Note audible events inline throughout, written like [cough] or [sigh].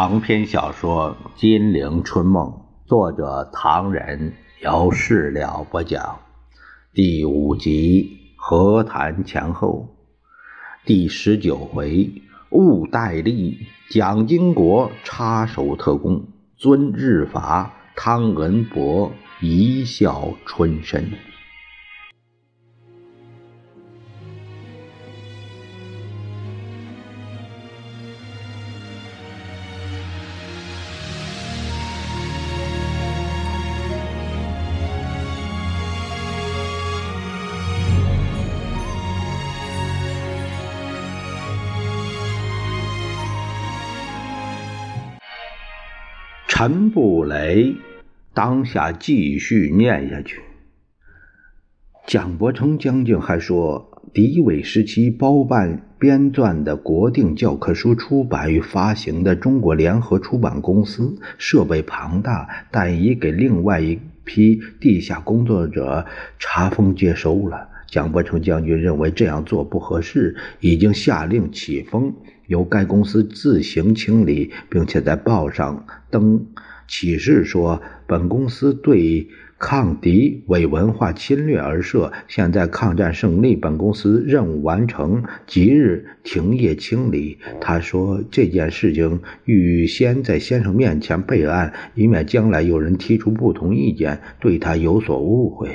长篇小说《金陵春梦》，作者唐人，由事了播讲，第五集和谈前后，第十九回雾代利，蒋经国插手特工，尊日法，汤恩伯一笑春深。陈布雷当下继续念下去。蒋伯成将军还说，敌伪时期包办编撰的国定教科书出版与发行的中国联合出版公司设备庞大，但已给另外一批地下工作者查封接收了。蒋伯成将军认为这样做不合适，已经下令启封。由该公司自行清理，并且在报上登启事说，本公司对抗敌伪文化侵略而设。现在抗战胜利，本公司任务完成，即日停业清理。他说这件事情预先在先生面前备案，以免将来有人提出不同意见，对他有所误会。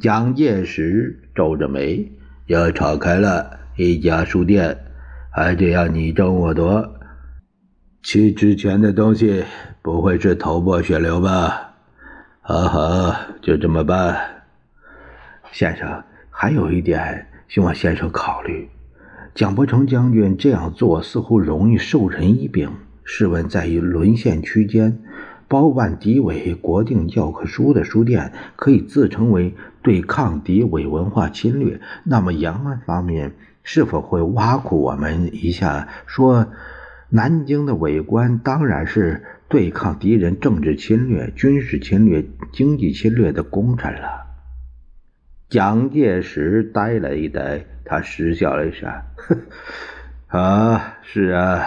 蒋介石皱着眉，要吵开了一家书店。还这样你争我夺，其值钱的东西不会是头破血流吧？好好，就这么办。先生，还有一点，希望先生考虑。蒋伯成将军这样做似乎容易授人以柄。试问，在于沦陷区间，包办敌伪国定教科书的书店，可以自称为对抗敌伪文化侵略，那么延安方面？是否会挖苦我们一下，说南京的伪官当然是对抗敌人政治侵略、军事侵略、经济侵略的功臣了？蒋介石呆了一呆，他失笑了一声：“ [laughs] 啊，是啊，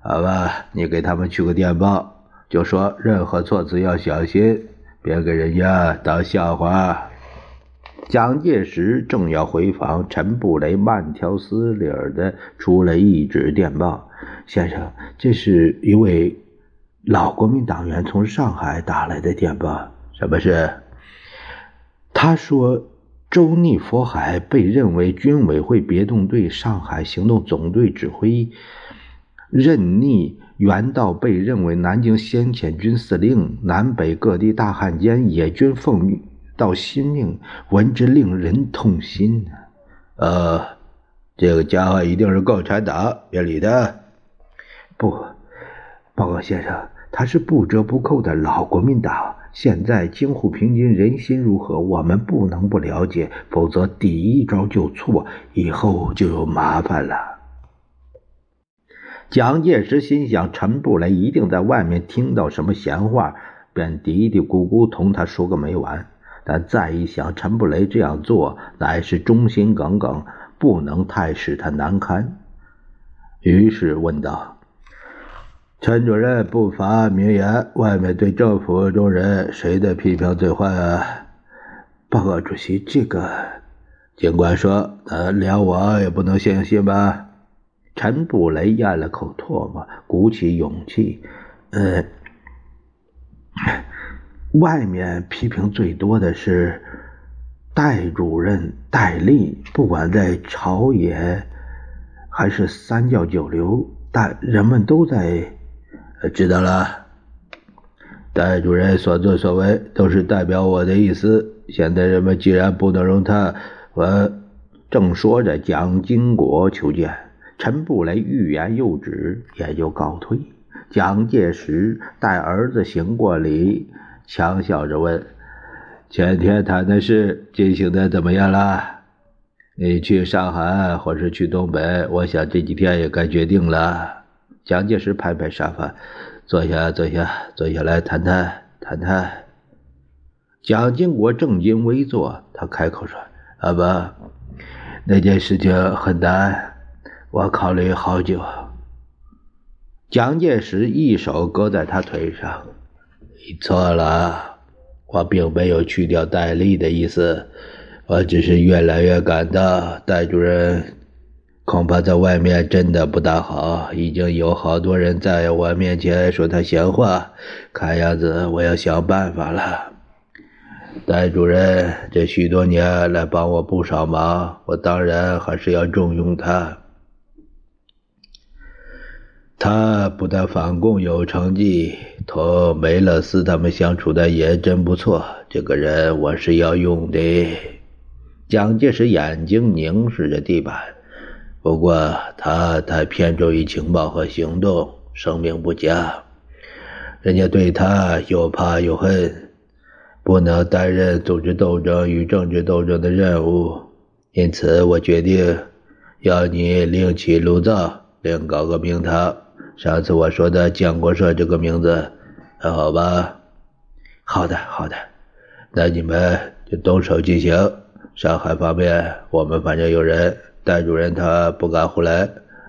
好吧，你给他们去个电报，就说任何措辞要小心，别给人家当笑话。”蒋介石正要回房，陈布雷慢条斯理的出来一纸电报：“先生，这是一位老国民党员从上海打来的电报。什么事？他说，周逆佛海被认为军委会别动队上海行动总队指挥，任逆袁道被认为南京先遣军司令，南北各地大汉奸野军奉命”到心命，闻之令人痛心啊！呃，这个家伙一定是共产党，别理他。不，报告先生，他是不折不扣的老国民党。现在京沪平津人心如何，我们不能不了解，否则第一招就错，以后就有麻烦了。蒋介石心想，陈布雷一定在外面听到什么闲话，便嘀嘀咕咕同他说个没完。但再一想，陈布雷这样做乃是忠心耿耿，不能太使他难堪。于是问道：“陈主任不乏名言，外面对政府中人谁的批评最坏啊？”报告主席，这个尽管说，呃，连我也不能相信吧？陈布雷咽了口唾沫，鼓起勇气，呃。外面批评最多的是戴主任戴笠，不管在朝野还是三教九流，大人们都在知道了。戴主任所作所为都是代表我的意思。现在人们既然不能容他，我正说着，蒋经国求见，陈布雷欲言又止，也就告退。蒋介石带儿子行过礼。强笑着问：“前天谈的事进行的怎么样了？你去上海或是去东北？我想这几天也该决定了。”蒋介石拍拍沙发：“坐下，坐下，坐下来谈谈，谈谈。”蒋经国正襟危坐，他开口说：“阿伯，那件事情很难，我考虑好久。”蒋介石一手搁在他腿上：“你错了，我并没有去掉戴笠的意思，我只是越来越感到戴主任恐怕在外面真的不大好，已经有好多人在我面前说他闲话，看样子我要想办法了。戴主任这许多年来帮我不少忙，我当然还是要重用他。”他不但反共有成绩，同梅勒斯他们相处的也真不错。这个人我是要用的。蒋介石眼睛凝视着地板，不过他太偏重于情报和行动，声名不佳。人家对他又怕又恨，不能担任组织斗争与政治斗争的任务。因此，我决定要你另起炉灶，另搞个名堂。上次我说的建国社这个名字还好吧？好的，好的，那你们就动手进行。上海方面，我们反正有人，戴主任他不敢胡来，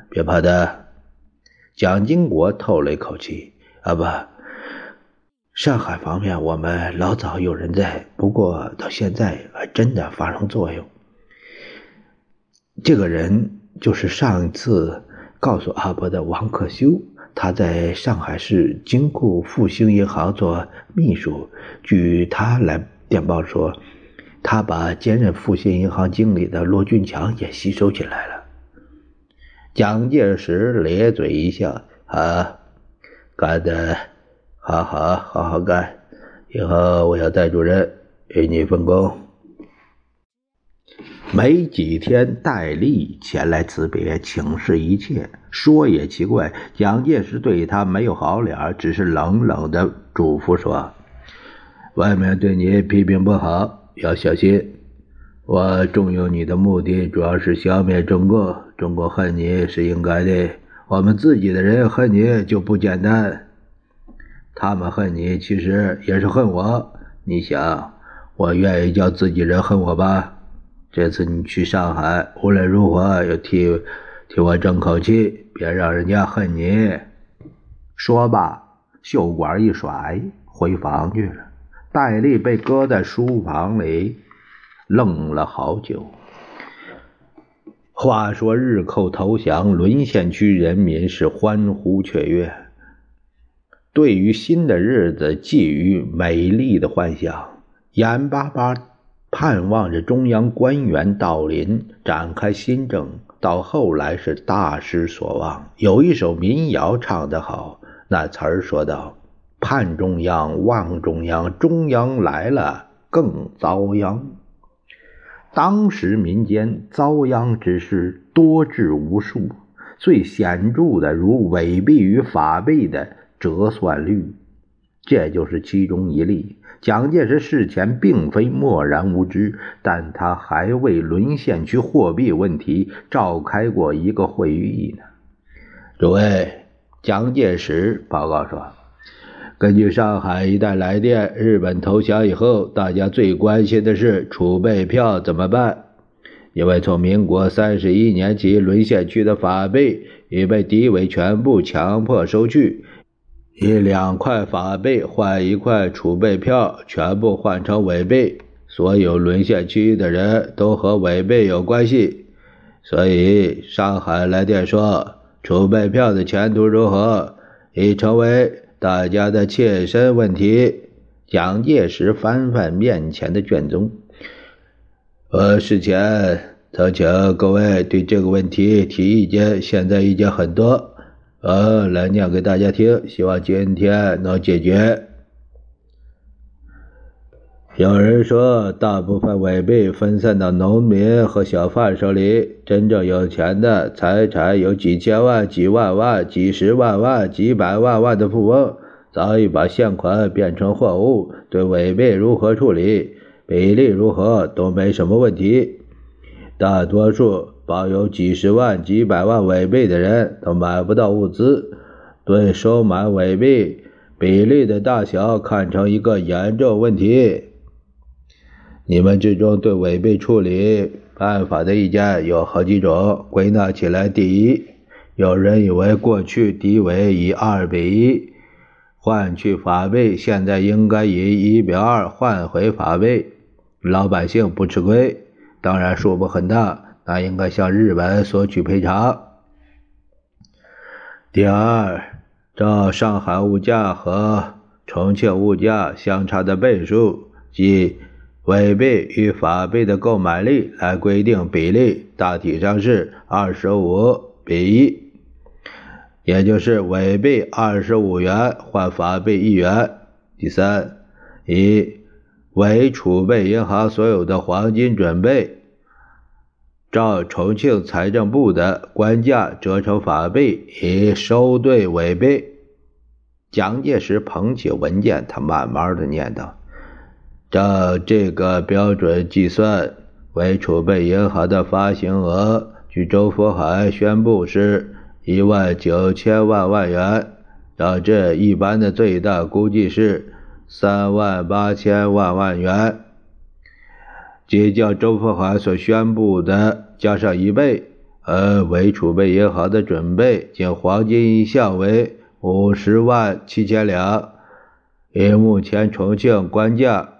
别怕的。蒋经国透了一口气：“啊不，上海方面我们老早有人在，不过到现在还真的发生作用。这个人就是上次。”告诉阿伯的王克修，他在上海市金库复兴银行做秘书。据他来电报说，他把兼任复兴银行经理的罗俊强也吸收进来了。蒋介石咧嘴一笑：“啊，干得好好好好干，以后我要带主任与你分工。”没几天，戴笠前来辞别，请示一切。说也奇怪，蒋介石对他没有好脸，只是冷冷的嘱咐说：“外面对你批评不好，要小心。我重用你的目的，主要是消灭中共。中国恨你是应该的，我们自己的人恨你就不简单。他们恨你，其实也是恨我。你想，我愿意叫自己人恨我吧？”这次你去上海，无论如何要替替我争口气，别让人家恨你。说罢，袖管一甩，回房去了。戴笠被搁在书房里，愣了好久。话说日寇投降，沦陷区人民是欢呼雀跃，对于新的日子寄予美丽的幻想，眼巴巴。盼望着中央官员到临，展开新政。到后来是大失所望。有一首民谣唱得好，那词儿说道：“盼中央，望中央，中央来了更遭殃。”当时民间遭殃之事多至无数，最显著的如伪币与法币的折算率，这就是其中一例。蒋介石事前并非漠然无知，但他还为沦陷区货币问题召开过一个会议呢。诸位，蒋介石报告说，根据上海一带来电，日本投降以后，大家最关心的是储备票怎么办？因为从民国三十一年起，沦陷区的法币已被敌伪全部强迫收去。以两块法币换一块储备票，全部换成伪币。所有沦陷区的人都和伪币有关系，所以上海来电说，储备票的前途如何，已成为大家的切身问题。蒋介石翻翻面前的卷宗，我事前曾请各位对这个问题提意见，现在意见很多。呃，来念给大家听，希望今天能解决。有人说，大部分伪币分散到农民和小贩手里，真正有钱的、财产有几千万、几万万、几十万万、几百万万的富翁，早已把现款变成货物，对伪币如何处理、比例如何都没什么问题。大多数。抱有几十万、几百万伪币的人都买不到物资，对收买伪币比例的大小看成一个严重问题。你们之中对伪币处理办法的意见有好几种，归纳起来：第一，有人以为过去敌伪以二比一换取法币，现在应该以一比二换回法币，老百姓不吃亏。当然数目很大，那应该向日本索取赔偿。第二，照上海物价和重庆物价相差的倍数，即伪币与法币的购买力来规定比例，大体上是二十五比一。也就是伪币二十五元换法币一元。第三，以伪储备银行所有的黄金准备，照重庆财政部的官价折成法币，以收兑为币。蒋介石捧起文件，他慢慢的念道：“照这个标准计算，为储备银行的发行额，据周佛海宣布是。”一万九千万万元，照这一般的最大估计是三万八千万万元，即较周佛海所宣布的加上一倍。而为储备银行的准备，仅黄金一项为五十万七千两，以目前重庆官价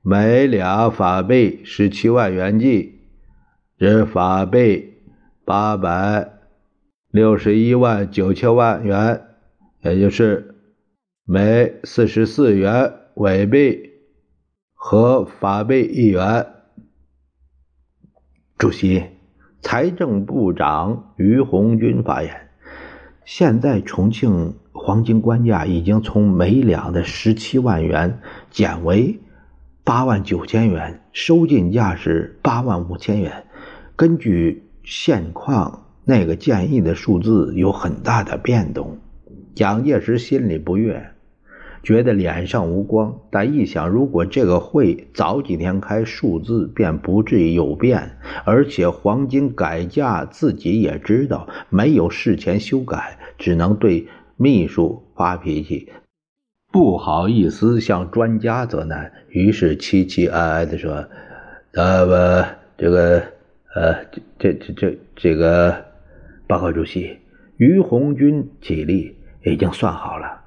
每两法币十七万元计，值法币八百。六十一万九千万元，也就是每四十四元伪币和法币一元。主席，财政部长于鸿钧发言：现在重庆黄金官价已经从每两的十七万元减为八万九千元，收进价是八万五千元。根据现况。那个建议的数字有很大的变动，蒋介石心里不悦，觉得脸上无光。但一想，如果这个会早几天开，数字便不至于有变。而且黄金改价自己也知道，没有事前修改，只能对秘书发脾气，不好意思向专家责难。于是凄凄哀哀地说：“那么这个，呃，这这这这个。”报告主席，于红军起立，已经算好了。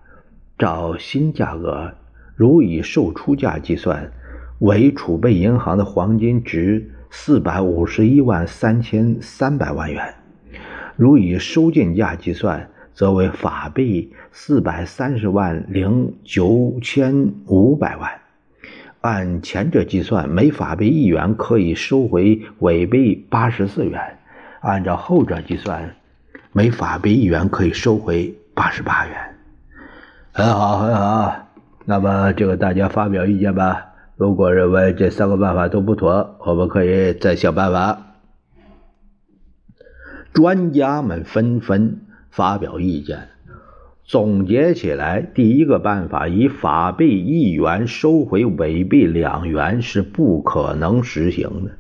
照新价格，如以售出价计算，为储备银行的黄金值四百五十一万三千三百万元；如以收进价计算，则为法币四百三十万零九千五百万。按前者计算，每法币一元可以收回伪币八十四元。按照后者计算，每法币一元可以收回八十八元。很好，很好。那么，这个大家发表意见吧。如果认为这三个办法都不妥，我们可以再想办法。专家们纷纷发表意见，总结起来，第一个办法以法币一元收回伪币两元是不可能实行的。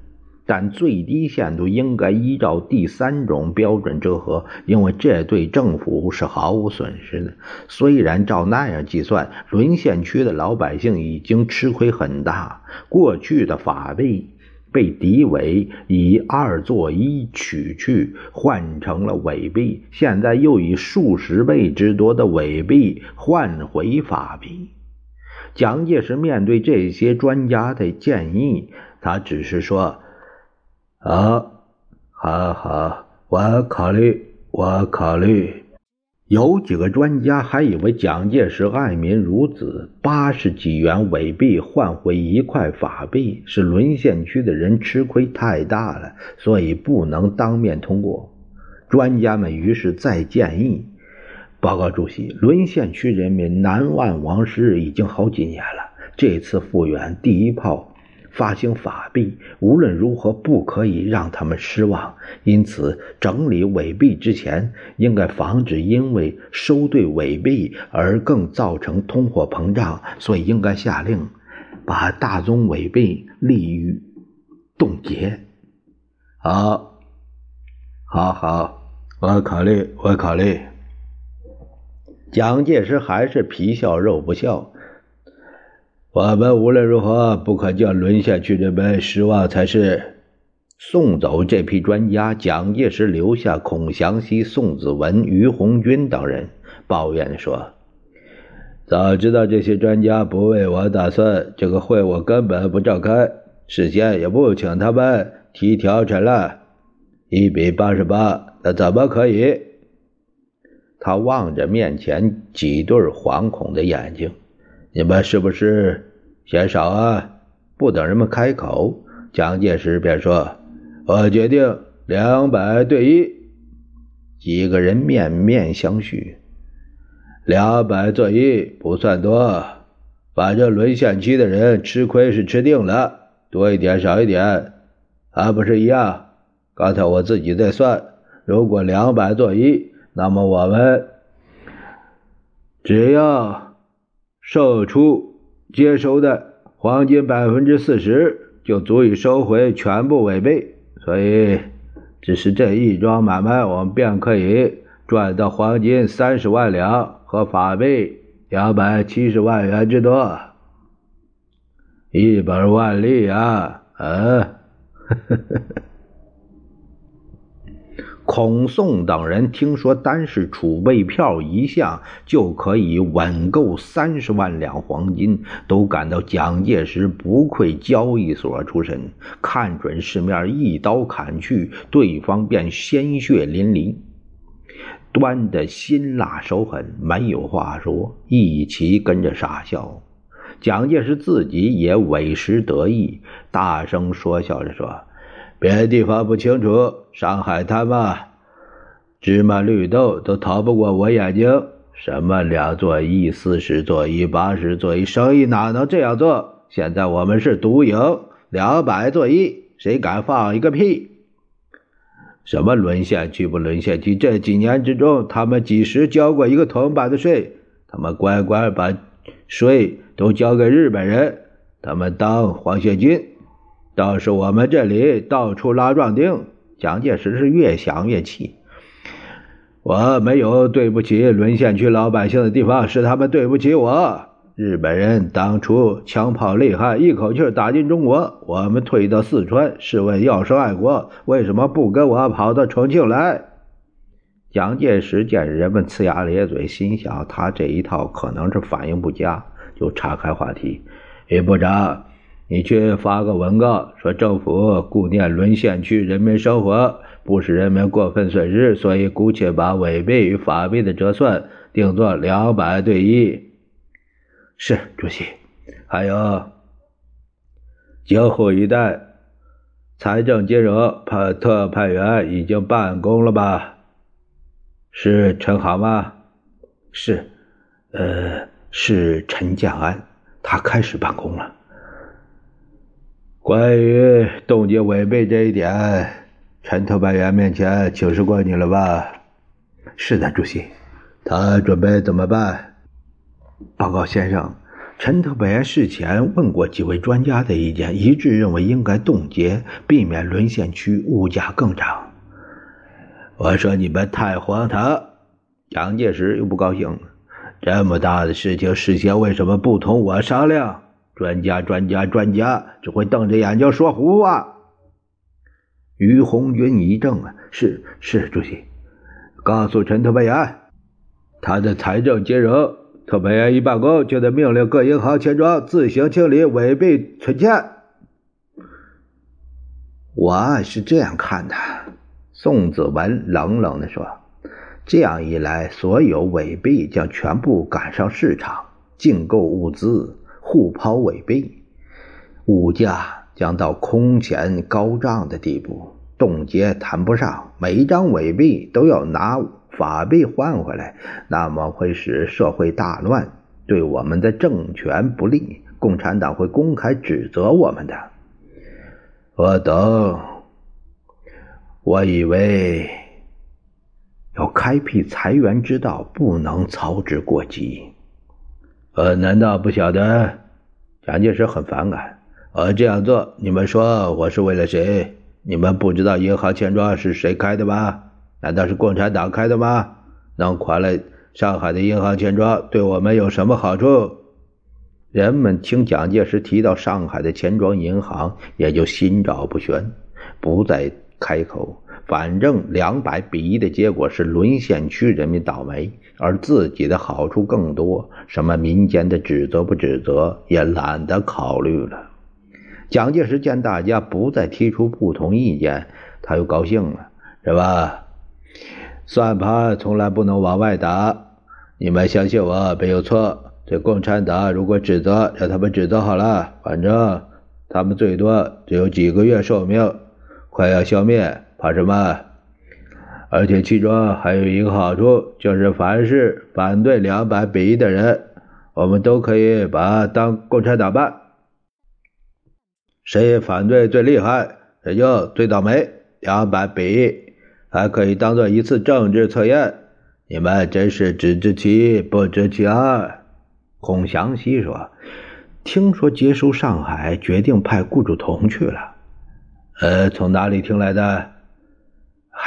但最低限度应该依照第三种标准折合，因为这对政府是毫无损失的。虽然照那样计算，沦陷区的老百姓已经吃亏很大。过去的法币被敌伪以二作一取去，换成了伪币，现在又以数十倍之多的伪币换回法币。蒋介石面对这些专家的建议，他只是说。好，好，好，我考虑，我考虑。有几个专家还以为蒋介石爱民如子，八十几元伪币换回一块法币是沦陷区的人吃亏太大了，所以不能当面通过。专家们于是再建议：报告主席，沦陷区人民南万王师已经好几年了，这次复原第一炮。发行法币，无论如何不可以让他们失望。因此，整理伪币之前，应该防止因为收兑伪币而更造成通货膨胀。所以，应该下令把大宗伪币立于冻结。好，好，好，我考虑，我考虑。蒋介石还是皮笑肉不笑。我们无论如何不可叫沦陷区人们失望才是。送走这批专家，蒋介石留下孔祥熙、宋子文、于鸿钧等人，抱怨说：“早知道这些专家不为我打算，这个会我根本不召开，事先也不请他们提条陈了。一比八十八，那怎么可以？”他望着面前几对惶恐的眼睛：“你们是不是嫌少啊？”不等人们开口，蒋介石便说。我决定两百对一，几个人面面相觑。两百做一不算多，反正沦陷区的人吃亏是吃定了，多一点少一点还不是一样。刚才我自己在算，如果两百做一，那么我们只要售出接收的黄金百分之四十，就足以收回全部违背。所以，只是这一桩买卖，我们便可以赚到黄金三十万两和法币两百七十万元之多，一本万利啊！啊！[laughs] 孔宋等人听说，单是储备票一项就可以稳购三十万两黄金，都感到蒋介石不愧交易所出身，看准市面，一刀砍去，对方便鲜血淋漓，端的辛辣手狠，没有话说，一起跟着傻笑。蒋介石自己也委实得意，大声说笑着说。别的地方不清楚，上海滩嘛，芝麻绿豆都逃不过我眼睛。什么两座一、四十座一、八十座一，生意哪能这样做？现在我们是独赢，两百座一，谁敢放一个屁？什么沦陷区不沦陷区？这几年之中，他们几时交过一个铜板的税？他们乖乖把税都交给日本人，他们当皇协军。倒是我们这里到处拉壮丁，蒋介石是越想越气。我没有对不起沦陷区老百姓的地方，是他们对不起我。日本人当初枪炮厉害，一口气打进中国，我们退到四川。试问要是爱国，为什么不跟我跑到重庆来？蒋介石见人们呲牙咧嘴，心想他这一套可能是反应不佳，就岔开话题：“李部长。”你去发个文告，说政府顾念沦陷区人民生活，不使人民过分损失，所以姑且把伪币与法币的折算定做两百对一。是主席。还有，京沪一带财政金融派特派员已经办公了吧？是陈航吗？是，呃，是陈建安，他开始办公了。关于冻结违背这一点，陈特派员面前请示过你了吧？是的，主席。他准备怎么办？报告先生，陈特派员事前问过几位专家的意见，一致认为应该冻结，避免沦陷区物价更涨。我说你们太荒唐！蒋介石又不高兴。这么大的事情，事先为什么不同我商量？专家，专家，专家，只会瞪着眼睛说胡话。于红军一怔啊，是是，主席，告诉陈特派员，他的财政金融特派员一办公，就得命令各银行钱庄自行清理违背存钱。我是这样看的，宋子文冷冷地说：“这样一来，所有伪币将全部赶上市场竞购物资。”互抛伪币，物价将到空前高涨的地步。冻结谈不上，每一张伪币都要拿法币换回来，那么会使社会大乱，对我们的政权不利。共产党会公开指责我们的。我等。我以为要开辟裁员之道，不能操之过急。呃，难道不晓得？蒋介石很反感。呃，这样做，你们说我是为了谁？你们不知道银行钱庄是谁开的吗？难道是共产党开的吗？能垮了上海的银行钱庄，对我们有什么好处？人们听蒋介石提到上海的钱庄银行，也就心照不宣。不再开口。反正两百比一的结果是沦陷区人民倒霉，而自己的好处更多。什么民间的指责不指责，也懒得考虑了。蒋介石见大家不再提出不同意见，他又高兴了，是吧？算盘从来不能往外打，你们相信我没有错。这共产党如果指责，让他们指责好了，反正他们最多只有几个月寿命，快要消灭。怕什么？而且其中还有一个好处，就是凡是反对两百比一的人，我们都可以把他当共产党办。谁反对最厉害，谁就最倒霉。两百比一还可以当做一次政治测验。你们真是只知其一不知其二。孔祥熙说：“听说接收上海，决定派顾祝同去了。呃，从哪里听来的？”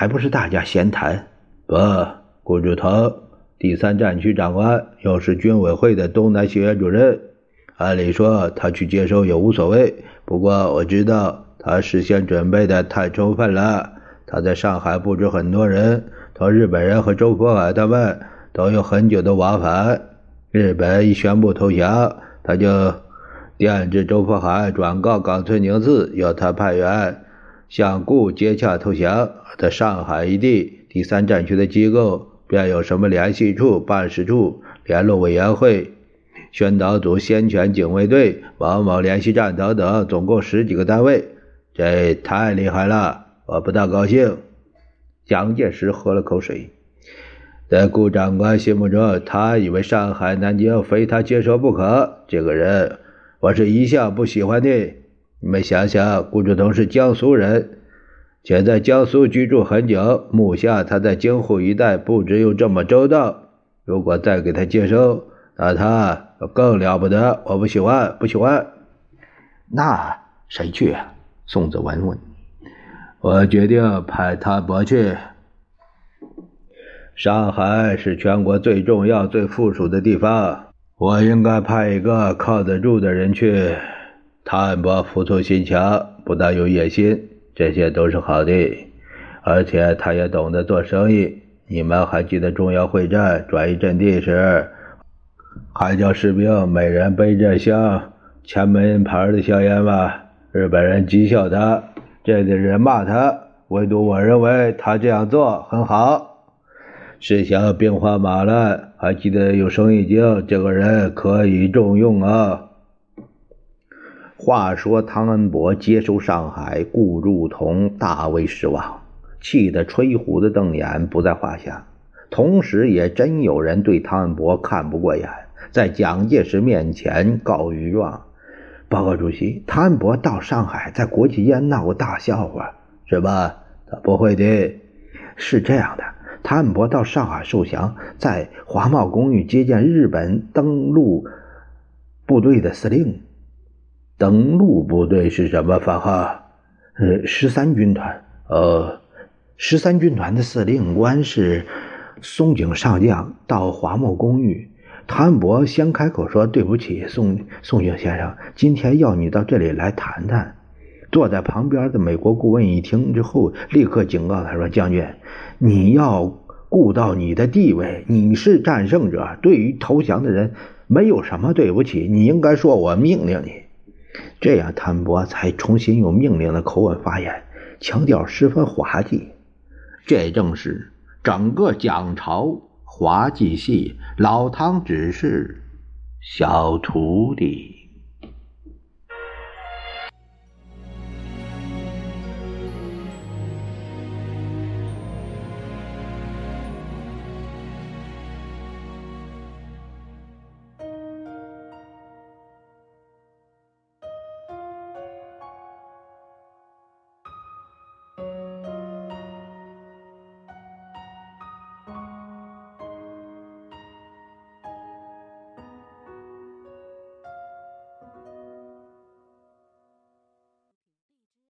还不是大家闲谈？不，顾祝同，第三战区长官，又是军委会的东南学院主任。按理说他去接收也无所谓，不过我知道他事先准备的太充分了。他在上海布置很多人，同日本人和周佛海他们都有很久的往返。日本一宣布投降，他就电致周佛海转告冈村宁次，要他派员向顾接洽投降。在上海一地第三战区的机构，便有什么联系处、办事处、联络委员会、宣导组、先遣警卫队、某某联系站等等，总共十几个单位。这太厉害了，我不大高兴。蒋介石喝了口水，在顾长官心目中，他以为上海、南京非他接受不可。这个人，我是一向不喜欢的。你们想想，顾祝同是江苏人。且在江苏居住很久，目下他在京沪一带布置又这么周到，如果再给他接收，那他更了不得。我不喜欢，不喜欢。那谁去啊？宋子文问。我决定派谭伯去。上海是全国最重要、最富庶的地方，我应该派一个靠得住的人去。谭伯服从心强，不但有野心。这些都是好的，而且他也懂得做生意。你们还记得重要会战转移阵地时，还叫士兵每人背着箱前门牌的香烟吗？日本人讥笑他，这里人骂他，唯独我认为他这样做很好。是想兵荒马乱，还记得有生意经，这个人可以重用啊。话说汤恩伯接收上海，顾祝同大为失望，气得吹胡子瞪眼不在话下。同时，也真有人对汤恩伯看不过眼，在蒋介石面前告御状：“报告主席，汤恩伯到上海，在国际间闹个大笑话，是吧？他不会的。是这样的，汤恩伯到上海受降，在华茂公寓接见日本登陆部队的司令。”登陆部队是什么番号？呃，十三军团。呃，十三军团的司令官是松井上将。到华茂公寓，谭恩伯先开口说：“对不起，宋宋井先生，今天要你到这里来谈谈。”坐在旁边的美国顾问一听之后，立刻警告他说：“将军，你要顾到你的地位，你是战胜者，对于投降的人没有什么对不起，你应该说我命令你。”这样，谭博才重新用命令的口吻发言，腔调十分滑稽。这正是整个蒋朝滑稽戏，老汤只是小徒弟。